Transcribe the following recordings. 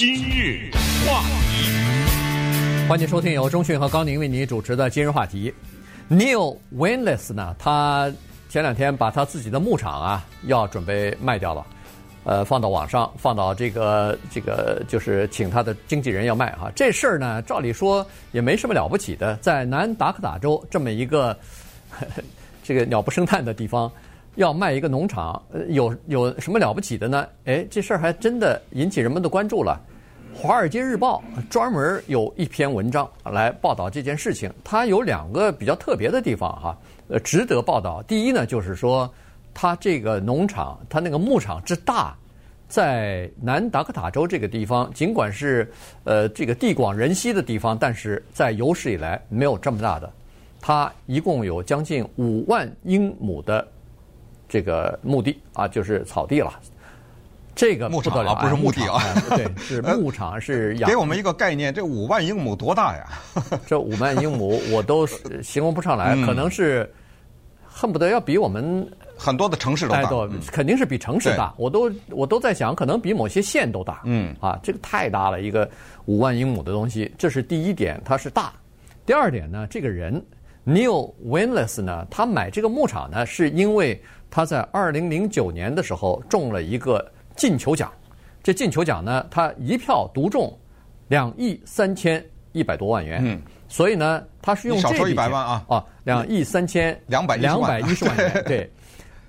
今日话题，欢迎收听由中讯和高宁为你主持的今日话题。Neil Winless 呢，他前两天把他自己的牧场啊要准备卖掉了，呃，放到网上，放到这个这个就是请他的经纪人要卖哈。这事儿呢，照理说也没什么了不起的，在南达科塔州这么一个 这个鸟不生蛋的地方。要卖一个农场，有有什么了不起的呢？哎，这事儿还真的引起人们的关注了。《华尔街日报》专门有一篇文章来报道这件事情。它有两个比较特别的地方哈，呃，值得报道。第一呢，就是说它这个农场，它那个牧场之大，在南达科塔州这个地方，尽管是呃这个地广人稀的地方，但是在有史以来没有这么大的。它一共有将近五万英亩的。这个牧地啊，就是草地了。这个牧场啊，不是牧地啊，对，是牧场，是养。给我们一个概念，这五万英亩多大呀？这五万英亩我都 形容不上来，可能是恨不得要比我们很多的城市都大，肯定是比城市大。我都我都在想，可能比某些县都大。嗯，啊，这个太大了，一个五万英亩的东西，这是第一点，它是大。第二点呢，这个人 Neil Winless 呢，他买这个牧场呢，是因为。他在二零零九年的时候中了一个金球奖，这进球奖呢，他一票独中两亿三千一百多万元。嗯，所以呢，他是用这笔钱啊，啊，两亿三千两百两百一十万元。对，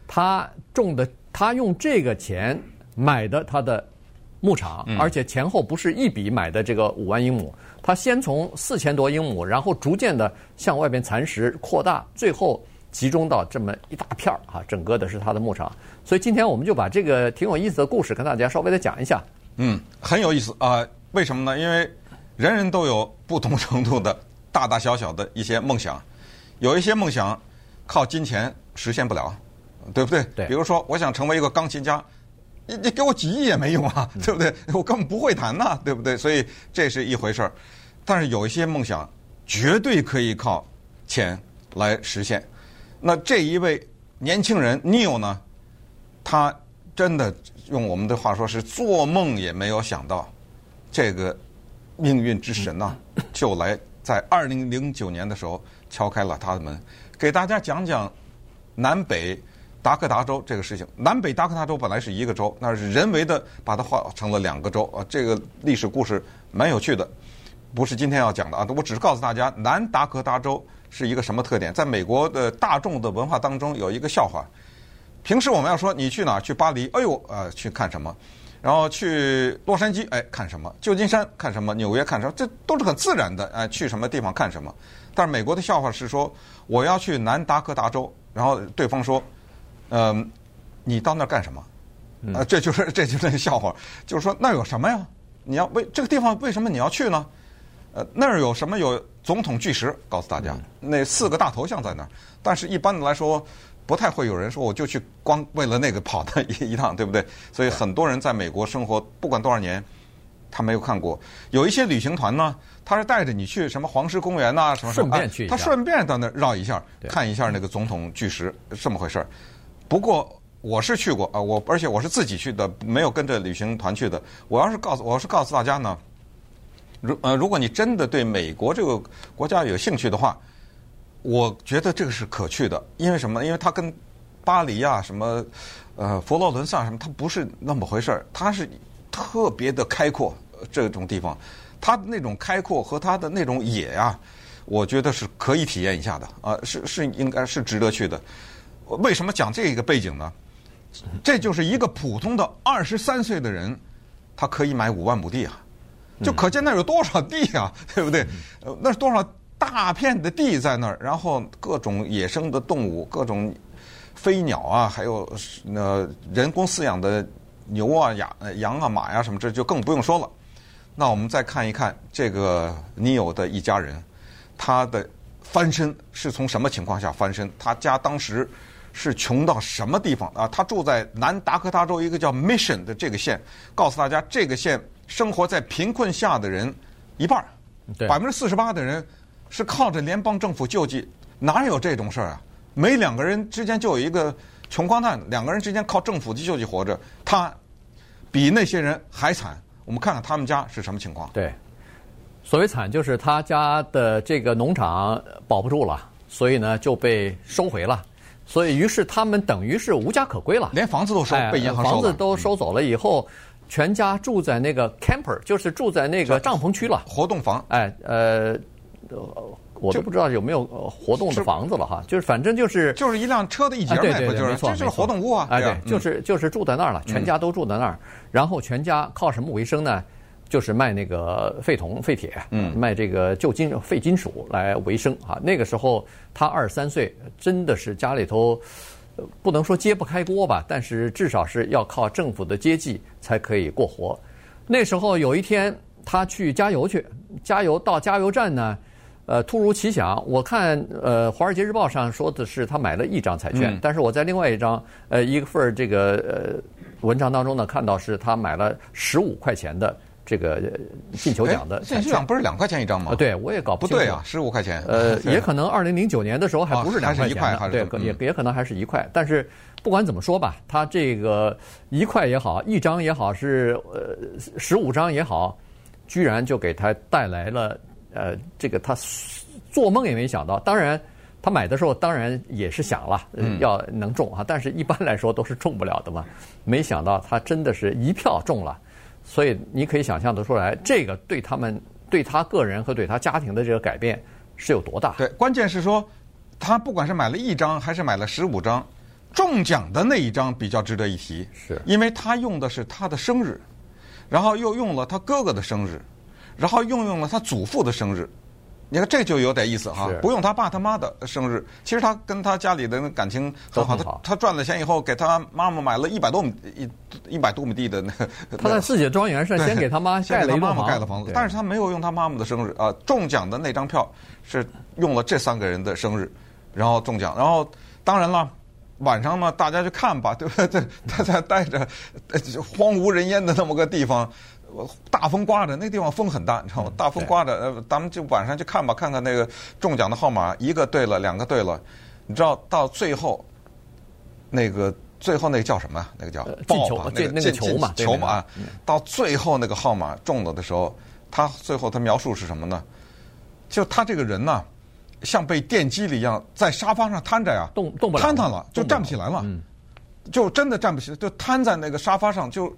他中的，他用这个钱买的他的牧场，而且前后不是一笔买的这个五万英亩，他先从四千多英亩，然后逐渐的向外边蚕食扩大，最后。集中到这么一大片儿啊，整个的是他的牧场，所以今天我们就把这个挺有意思的故事跟大家稍微的讲一下。嗯，很有意思啊、呃，为什么呢？因为人人都有不同程度的大大小小的一些梦想，有一些梦想靠金钱实现不了，对不对？对。比如说，我想成为一个钢琴家，你你给我几亿也没用啊，对不对？我根本不会弹呐，对不对？所以这是一回事儿。但是有一些梦想绝对可以靠钱来实现。那这一位年轻人 Neil 呢，他真的用我们的话说是做梦也没有想到，这个命运之神呐，就来在二零零九年的时候敲开了他的门，给大家讲讲南北达科达州这个事情。南北达科达州本来是一个州，那是人为的把它划成了两个州啊。这个历史故事蛮有趣的，不是今天要讲的啊，我只是告诉大家南达科达州。是一个什么特点？在美国的大众的文化当中，有一个笑话。平时我们要说你去哪儿？去巴黎，哎呦，呃，去看什么？然后去洛杉矶，哎，看什么？旧金山看什么？纽约看什么？这都是很自然的，哎，去什么地方看什么？但是美国的笑话是说，我要去南达科达州，然后对方说，嗯、呃，你到那儿干什么？啊、呃，这就是这就是那个笑话，就是说那有什么呀？你要为这个地方为什么你要去呢？呃，那儿有什么？有总统巨石，告诉大家，那四个大头像在那儿。但是一般的来说，不太会有人说我就去光为了那个跑的 一一趟，对不对？所以很多人在美国生活不管多少年，他没有看过。有一些旅行团呢，他是带着你去什么黄石公园呐，什么什么，顺便去一下，他顺便到那儿绕一下，看一下那个总统巨石，这么回事儿。不过我是去过啊，我而且我是自己去的，没有跟着旅行团去的。我要是告诉我是告诉大家呢。如呃，如果你真的对美国这个国家有兴趣的话，我觉得这个是可去的。因为什么？因为它跟巴黎啊、什么呃佛罗伦萨什么，它不是那么回事儿。它是特别的开阔，这种地方，它的那种开阔和它的那种野啊，我觉得是可以体验一下的啊，是是应该是值得去的。为什么讲这个背景呢？这就是一个普通的二十三岁的人，他可以买五万亩地啊。就可见那有多少地啊，对不对？呃，那是多少大片的地在那儿，然后各种野生的动物，各种飞鸟啊，还有呃人工饲养的牛啊、羊、羊啊、马呀什么，这就更不用说了。那我们再看一看这个 Neil 的一家人，他的翻身是从什么情况下翻身？他家当时是穷到什么地方啊？他住在南达科他州一个叫 Mission 的这个县，告诉大家这个县。生活在贫困下的人，一半儿，百分之四十八的人是靠着联邦政府救济，哪有这种事儿啊？每两个人之间就有一个穷光蛋，两个人之间靠政府的救济活着，他比那些人还惨我们看看他们家是什么情况。对，所谓惨就是他家的这个农场保不住了，所以呢就被收回了。所以于是他们等于是无家可归了，连房子都收，被银行收了。房子都收走了以后，全家住在那个 camper，就是住在那个帐篷区了，活动房。哎，呃。我都不知道有没有活动的房子了哈，就是反正就是就是一辆车的一节，对对对，没错，这是活动屋啊，哎对，就是就是住在那儿了，全家都住在那儿，然后全家靠什么为生呢？就是卖那个废铜废铁，嗯，卖这个旧金废金属来为生啊。那个时候他二十三岁，真的是家里头不能说揭不开锅吧，但是至少是要靠政府的接济才可以过活。那时候有一天他去加油去，加油到加油站呢。呃，突如其想，我看呃《华尔街日报》上说的是他买了一张彩券，嗯、但是我在另外一张呃一个份儿这个呃文章当中呢，看到是他买了十五块钱的这个进球奖的。进球奖不是两块钱一张吗？啊，对，我也搞不对啊，十五块钱。呃，也可能二零零九年的时候还不是两块钱，哦、还是对，也也可能还是一块。但是不管怎么说吧，他这个一块也好，一张也好，是呃十五张也好，居然就给他带来了。呃，这个他做梦也没想到。当然，他买的时候当然也是想了，要能中哈。但是一般来说都是中不了的嘛。没想到他真的是一票中了，所以你可以想象得出来，这个对他们、对他个人和对他家庭的这个改变是有多大。对，关键是说，他不管是买了一张还是买了十五张，中奖的那一张比较值得一提，是因为他用的是他的生日，然后又用了他哥哥的生日。然后又用了他祖父的生日，你看这就有点意思哈，不用他爸他妈的生日。其实他跟他家里的感情很好，他他赚了钱以后给他妈妈买了一百多亩一一百多亩地的那个。他在自己的庄园上先给他妈盖了一妈妈盖了房子，但是他没有用他妈妈的生日啊。中奖的那张票是用了这三个人的生日，然后中奖。然后当然了，晚上嘛大家去看吧，对不对？他在带着荒无人烟的那么个地方。大风刮着，那地方风很大，你知道吗？大风刮着，呃，咱们就晚上去看吧，看看那个中奖的号码，一个对了，两个对了，你知道到最后，那个最后那个叫什么？那个叫进球，那个进球嘛，球嘛。到最后那个号码中了的时候，他最后他描述是什么呢？就他这个人呢，像被电击了一样，在沙发上瘫着呀，动动不了，瘫瘫了，就站不起来了，就真的站不起来，就瘫在那个沙发上就。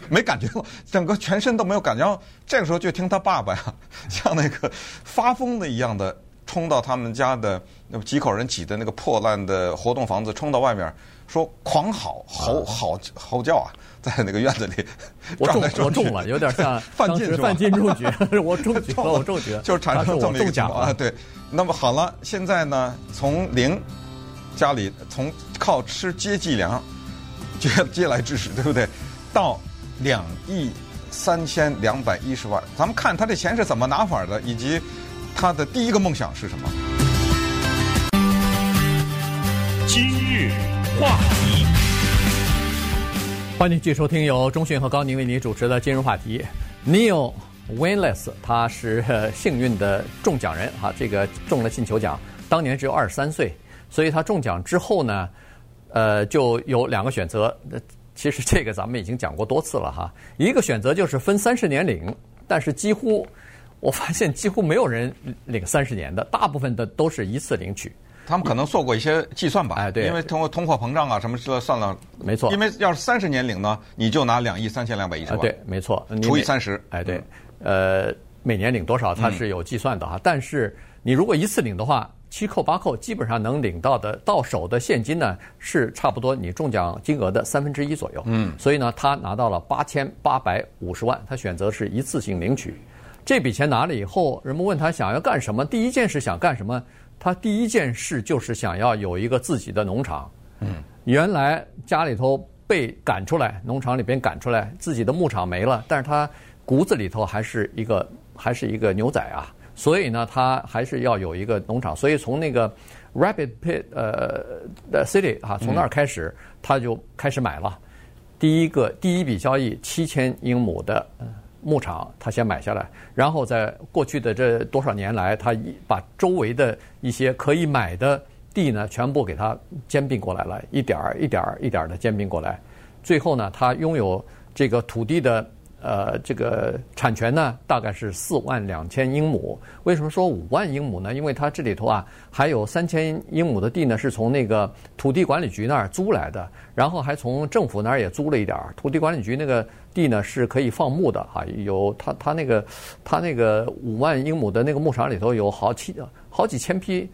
没感觉了，整个全身都没有感觉。然后这个时候就听他爸爸呀，像那个发疯的一样的冲到他们家的那几口人挤的那个破烂的活动房子，冲到外面说狂嚎吼吼吼叫啊，在那个院子里。我中我中了，有点像范进范进中举，我中举了，我中举了，就是产生这么一个中奖啊。对，那么好了，现在呢，从零家里从靠吃接济粮接接来支持，对不对？到两亿三千两百一十万，咱们看他这钱是怎么拿法的，以及他的第一个梦想是什么？今日话题，欢迎继续收听由中讯和高宁为你主持的今日话题。Neil Winless 他是幸运的中奖人哈，这个中了进球奖，当年只有二十三岁，所以他中奖之后呢，呃，就有两个选择。其实这个咱们已经讲过多次了哈，一个选择就是分三十年领，但是几乎我发现几乎没有人领三十年的，大部分的都是一次领取。他们可能做过一些计算吧，哎对，因为通过通货膨胀啊什么之类算了，没错。因为要是三十年领呢，你就拿两亿三千两百一十万，对，没错，除以三十，哎对，呃，每年领多少它是有计算的哈，但是你如果一次领的话。七扣八扣，基本上能领到的到手的现金呢，是差不多你中奖金额的三分之一左右。嗯，所以呢，他拿到了八千八百五十万，他选择是一次性领取。这笔钱拿了以后，人们问他想要干什么？第一件事想干什么？他第一件事就是想要有一个自己的农场。嗯，原来家里头被赶出来，农场里边赶出来，自己的牧场没了，但是他骨子里头还是一个还是一个牛仔啊。所以呢，他还是要有一个农场。所以从那个 Rapid Pit 呃 City 哈，从那儿开始，他就开始买了第一个第一笔交易七千英亩的牧场，他先买下来。然后在过去的这多少年来，他一把周围的一些可以买的地呢，全部给他兼并过来了，一点儿一点儿一点儿的兼并过来。最后呢，他拥有这个土地的呃，这个产权呢，大概是四万两千英亩。为什么说五万英亩呢？因为它这里头啊，还有三千英亩的地呢，是从那个土地管理局那儿租来的，然后还从政府那儿也租了一点儿。土地管理局那个地呢，是可以放牧的哈，有它它那个它那个五万英亩的那个牧场里头有好几好几千匹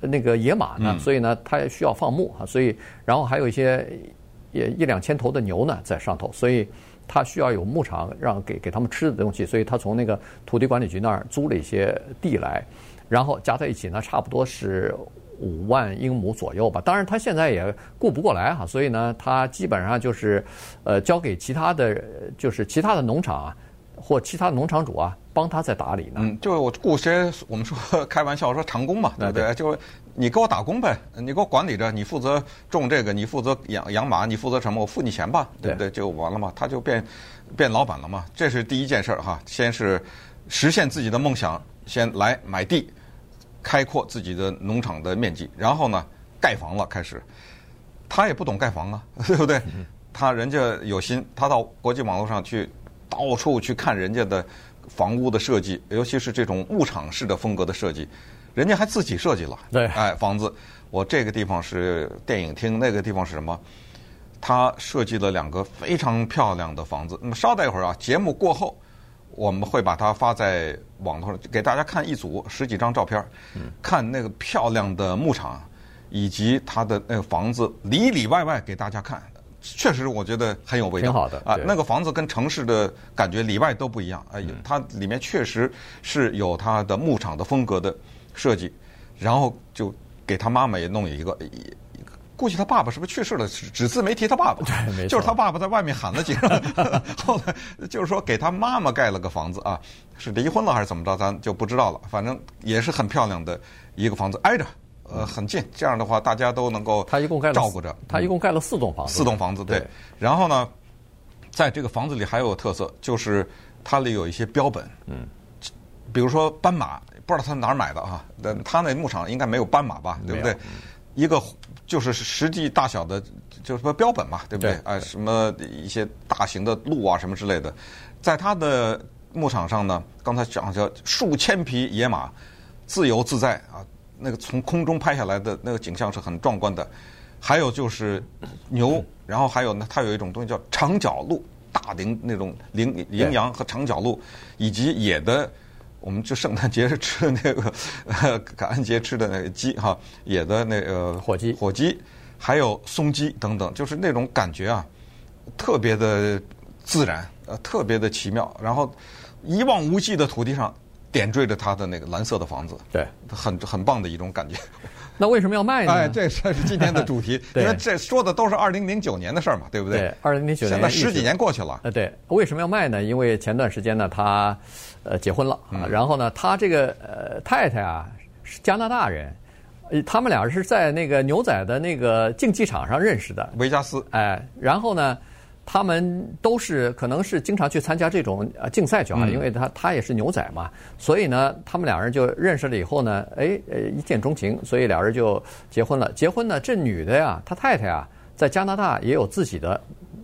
那个野马呢，所以呢，它也需要放牧啊，所以然后还有一些也一两千头的牛呢在上头，所以。他需要有牧场让给给他们吃的东西，所以他从那个土地管理局那儿租了一些地来，然后加在一起呢，差不多是五万英亩左右吧。当然，他现在也顾不过来哈，所以呢，他基本上就是呃交给其他的，就是其他的农场啊或其他农场主啊帮他在打理呢。嗯，就我雇些我们说开玩笑说长工嘛，对不对？就。你给我打工呗，你给我管理着，你负责种这个，你负责养养马，你负责什么？我付你钱吧，对不对？就完了嘛，他就变变老板了嘛。这是第一件事儿哈，先是实现自己的梦想，先来买地，开阔自己的农场的面积，然后呢盖房了，开始。他也不懂盖房啊，对不对？他人家有心，他到国际网络上去到处去看人家的房屋的设计，尤其是这种牧场式的风格的设计。人家还自己设计了，对，哎，房子，我这个地方是电影厅，那个地方是什么？他设计了两个非常漂亮的房子。那么稍待一会儿啊，节目过后，我们会把它发在网络上，给大家看一组十几张照片，看那个漂亮的牧场，以及他的那个房子里里外外给大家看，确实我觉得很有味道，挺好的啊。那个房子跟城市的感觉里外都不一样，哎，它里面确实是有它的牧场的风格的。设计，然后就给他妈妈也弄一个，估计他爸爸是不是去世了？只字没提他爸爸，对，就是他爸爸在外面喊了几声，后来就是说给他妈妈盖了个房子啊，是离婚了还是怎么着，咱就不知道了。反正也是很漂亮的一个房子，挨着，呃，很近。这样的话，大家都能够他一共盖了照顾着，他一共盖了四栋房子，四栋房子对。然后呢，在这个房子里还有特色，就是它里有一些标本，嗯，比如说斑马。不知道他哪儿买的啊？他那牧场应该没有斑马吧？对不对？一个就是实际大小的，就是说标本嘛，对不对？啊，什么一些大型的鹿啊，什么之类的，在他的牧场上呢，刚才讲叫数千匹野马自由自在啊，那个从空中拍下来的那个景象是很壮观的。还有就是牛，然后还有呢，它有一种东西叫长角鹿，大羚那种羚羚羊和长角鹿，以及野的。我们就圣诞节吃的那个，感恩节吃的那个鸡哈，野的那个火鸡，火鸡，还有松鸡等等，就是那种感觉啊，特别的自然，呃，特别的奇妙。然后一望无际的土地上点缀着他的那个蓝色的房子，对，很很棒的一种感觉。那为什么要卖呢？哎，这是今天的主题，因为这说的都是二零零九年的事儿嘛，对不对？对，二零零九年，现在十几年过去了。呃，对，为什么要卖呢？因为前段时间呢，他呃结婚了啊，然后呢，他这个呃太太啊是加拿大人，他们俩是在那个牛仔的那个竞技场上认识的，维加斯。哎，然后呢。他们都是可能是经常去参加这种呃竞赛去啊，因为他他也是牛仔嘛，所以呢，他们两人就认识了以后呢，哎呃一见钟情，所以俩人就结婚了。结婚呢，这女的呀，她太太啊，在加拿大也有自己的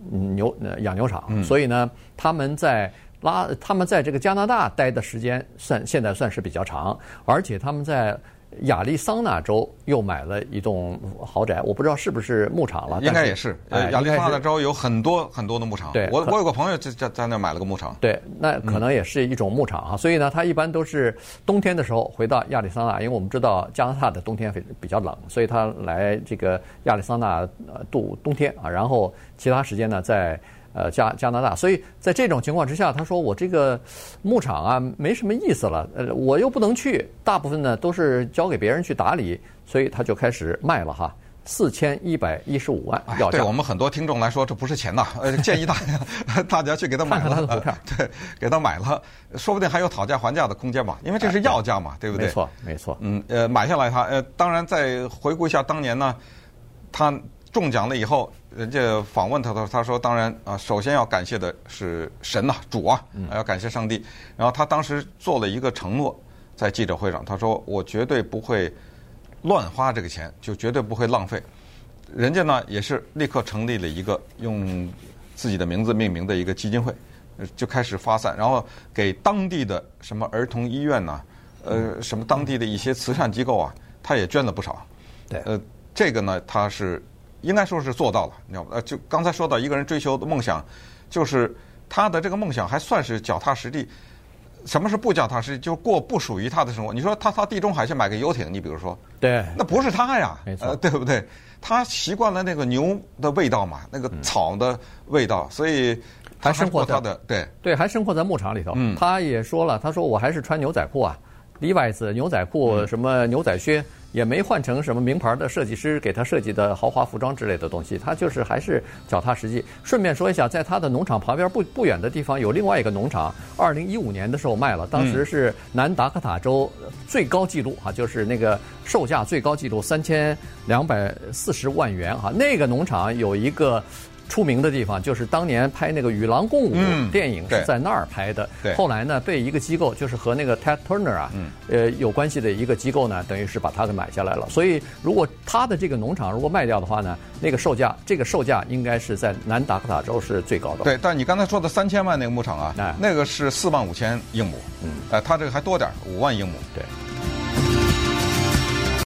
牛养牛场，所以呢，他们在拉他们在这个加拿大待的时间算现在算是比较长，而且他们在。亚利桑那州又买了一栋豪宅，我不知道是不是牧场了。应该也是。哎，亚利桑那州有很多很多的牧场。对，我我有个朋友在在在那买了个牧场。对，那可能也是一种牧场啊。所以呢，他一般都是冬天的时候回到亚利桑那，因为我们知道加拿大的冬天非比较冷，所以他来这个亚利桑那呃度冬天啊，然后其他时间呢在。呃，加加拿大，所以在这种情况之下，他说我这个牧场啊没什么意思了，呃，我又不能去，大部分呢都是交给别人去打理，所以他就开始卖了哈，四千一百一十五万要价。对我们很多听众来说，这不是钱呐，呃，建议大家 大家去给他买了，看看他的图片，对，给他买了，说不定还有讨价还价的空间吧，因为这是要价嘛，对不对？没错，没错。嗯，呃，买下来他，呃，当然再回顾一下当年呢，他。中奖了以后，人家访问他的，他说：“当然啊，首先要感谢的是神呐，主啊，要感谢上帝。”然后他当时做了一个承诺，在记者会上，他说：“我绝对不会乱花这个钱，就绝对不会浪费。”人家呢也是立刻成立了一个用自己的名字命名的一个基金会，呃就开始发散，然后给当地的什么儿童医院呐、呃，什么当地的一些慈善机构啊，他也捐了不少。对，呃，这个呢，他是应该说是做到了。你知道吗？呃，就刚才说到一个人追求的梦想，就是他的这个梦想还算是脚踏实地。什么是不脚踏实地？就过不属于他的生活。你说他到地中海去买个游艇，你比如说，对，那不是他呀，没错，呃，对不对？他习惯了那个牛的味道嘛，那个草的味道，嗯、所以还生活在他的对对，还生活在牧场里头。嗯，他也说了，他说我还是穿牛仔裤啊，Levi's 牛仔裤，什么牛仔靴。嗯也没换成什么名牌的设计师给他设计的豪华服装之类的东西，他就是还是脚踏实地。顺便说一下，在他的农场旁边不不远的地方有另外一个农场，二零一五年的时候卖了，当时是南达科塔州最高纪录啊，就是那个售价最高纪录三千两百四十万元哈。那个农场有一个。出名的地方就是当年拍那个《与狼共舞》电影是在那儿拍的。对。后来呢，被一个机构，就是和那个 Ted Turner 啊，呃，有关系的一个机构呢，等于是把它给买下来了。所以，如果他的这个农场如果卖掉的话呢，那个售价，这个售价应该是在南达科塔州是最高的。对，但你刚才说的三千万那个牧场啊，那个是四万五千英亩。嗯。呃，他这个还多点，五万英亩。对。